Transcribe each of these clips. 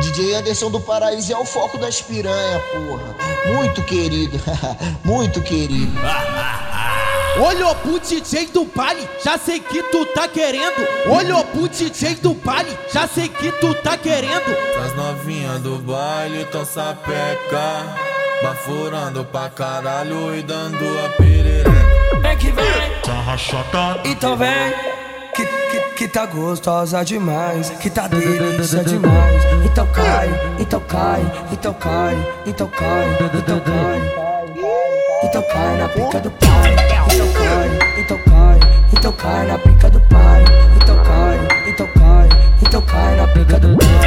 DJ Anderson do Paraíso é o foco das piranha, porra. Muito querido, muito querido. Olhou pro DJ do baile, já sei que tu tá querendo. Olhou pro DJ do baile, já sei que tu tá querendo. As novinhas do baile tão sapeca, bafurando pra caralho e dando a perereca. Vem que vem, então vem. Que, que, tá gostosa demais, que tá delícia demais. Então cai, então cai, então cai, então cai, então cai. Então cai na pica do pai. Então cai, então cai, então cai na pica do pai. Então cai, então cai, então cai na pica do pai.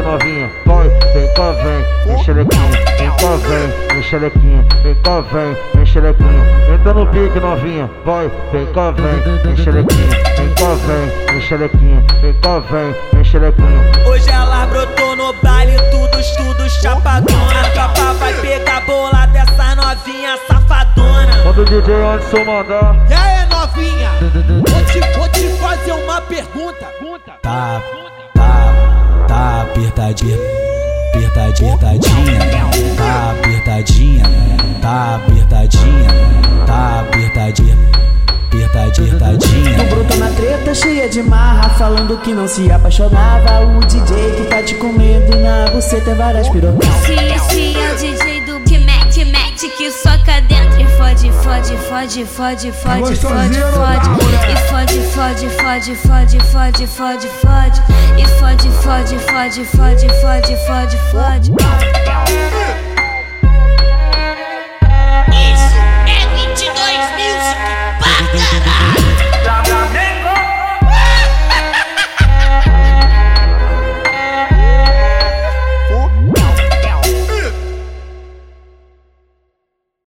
Pique novinha, vai, vem cá, vem, vem xerequinha, vem cá, vem, vem xerequinha, vem cá, vem, vem xerequinha. Entra no pique novinha, vai, vem cá, vem, vem xerequinha, vem cá, vem, vem xerequinha, vem cá, vem, vem xerequinha. Hoje ela brotou no baile, tudo, tudo chapadona. A tropa vai pegar bola dessa novinha safadona. Quando o DJ Anderson mandar, E aí, novinha? Vou te, vou te fazer uma pergunta. Tá, tá, tá apertadinha, apertadinha, apertadinha, tá apertadinha, tá apertadinha, tá apertadinha, apertadinha, Tu apertadinha. brotou na treta cheia de marra, falando que não se apaixonava. O DJ que tá te comendo e na você tem várias pirocas. Esse, esse é o DJ fode, fode, fode, fode, fode. E fode, fode, fode, fode, fode, fode, fode. E fode, fode, fode, fode, fode, fode, fode.